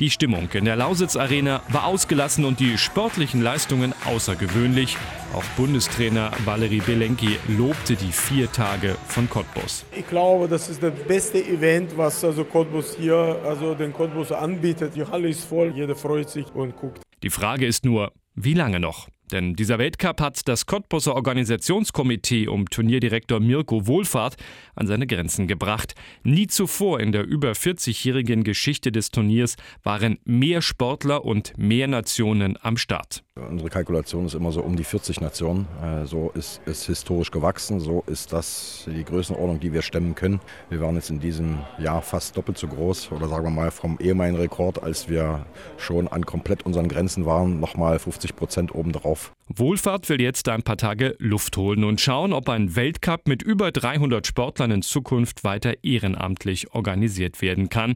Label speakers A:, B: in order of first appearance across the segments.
A: Die Stimmung in der Lausitz Arena war ausgelassen und die sportlichen Leistungen außergewöhnlich. Auch Bundestrainer Valery Belenki lobte die vier Tage von Cottbus.
B: Ich glaube, das ist das beste Event, was also Cottbus hier, also den Cottbus anbietet. Die Halle ist voll, jeder freut sich und guckt.
A: Die Frage ist nur, wie lange noch? Denn dieser Weltcup hat das Cottbuser Organisationskomitee um Turnierdirektor Mirko Wohlfahrt an seine Grenzen gebracht. Nie zuvor in der über 40-jährigen Geschichte des Turniers waren mehr Sportler und mehr Nationen am Start.
C: Unsere Kalkulation ist immer so um die 40 Nationen. Äh, so ist es historisch gewachsen. So ist das die Größenordnung, die wir stemmen können. Wir waren jetzt in diesem Jahr fast doppelt so groß oder sagen wir mal vom ehemaligen Rekord, als wir schon an komplett unseren Grenzen waren, nochmal 50 Prozent obendrauf.
A: Wohlfahrt will jetzt ein paar Tage Luft holen und schauen, ob ein Weltcup mit über 300 Sportlern in Zukunft weiter ehrenamtlich organisiert werden kann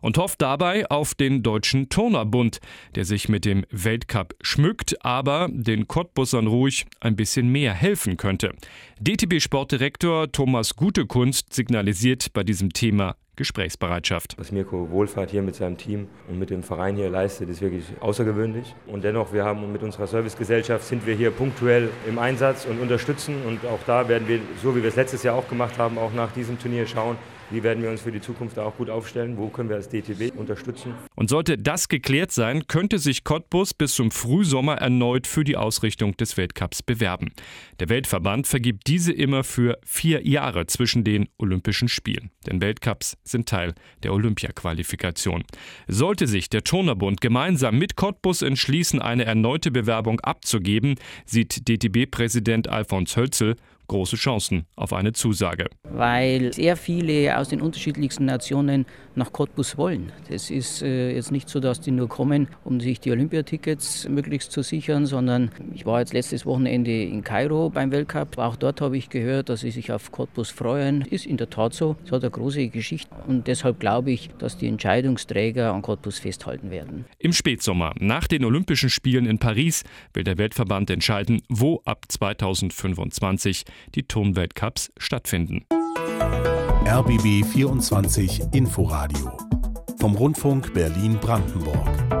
A: und hofft dabei auf den Deutschen Turnerbund, der sich mit dem Weltcup schmückt, aber den Cottbussern ruhig ein bisschen mehr helfen könnte. DTB-Sportdirektor Thomas Gutekunst signalisiert bei diesem Thema Gesprächsbereitschaft.
D: Was Mirko Wohlfahrt hier mit seinem Team und mit dem Verein hier leistet, ist wirklich außergewöhnlich. Und dennoch, wir haben mit unserer Servicegesellschaft sind wir hier punktuell im Einsatz und unterstützen. Und auch da werden wir, so wie wir es letztes Jahr auch gemacht haben, auch nach diesem Turnier schauen, wie werden wir uns für die Zukunft auch gut aufstellen? Wo können wir als DTB unterstützen?
A: Und sollte das geklärt sein, könnte sich Cottbus bis zum Frühsommer erneut für die Ausrichtung des Weltcups bewerben. Der Weltverband vergibt diese immer für vier Jahre zwischen den Olympischen Spielen. Denn Weltcups sind Teil der Olympiaqualifikation. Sollte sich der Turnerbund gemeinsam mit Cottbus entschließen, eine erneute Bewerbung abzugeben, sieht DTB-Präsident Alfons Hölzel große Chancen auf eine Zusage.
E: Weil sehr viele aus den unterschiedlichsten Nationen nach Cottbus wollen. Es ist äh, jetzt nicht so, dass die nur kommen, um sich die Olympiatickets möglichst zu sichern, sondern ich war jetzt letztes Wochenende in Kairo beim Weltcup. Auch dort habe ich gehört, dass sie sich auf Cottbus freuen. Ist in der Tat so. Es hat eine große Geschichte und deshalb glaube ich, dass die Entscheidungsträger an Cottbus festhalten werden.
A: Im Spätsommer, nach den Olympischen Spielen in Paris, will der Weltverband entscheiden, wo ab 2025 die Turnweltcups stattfinden.
F: RBB 24 Inforadio vom Rundfunk Berlin-Brandenburg.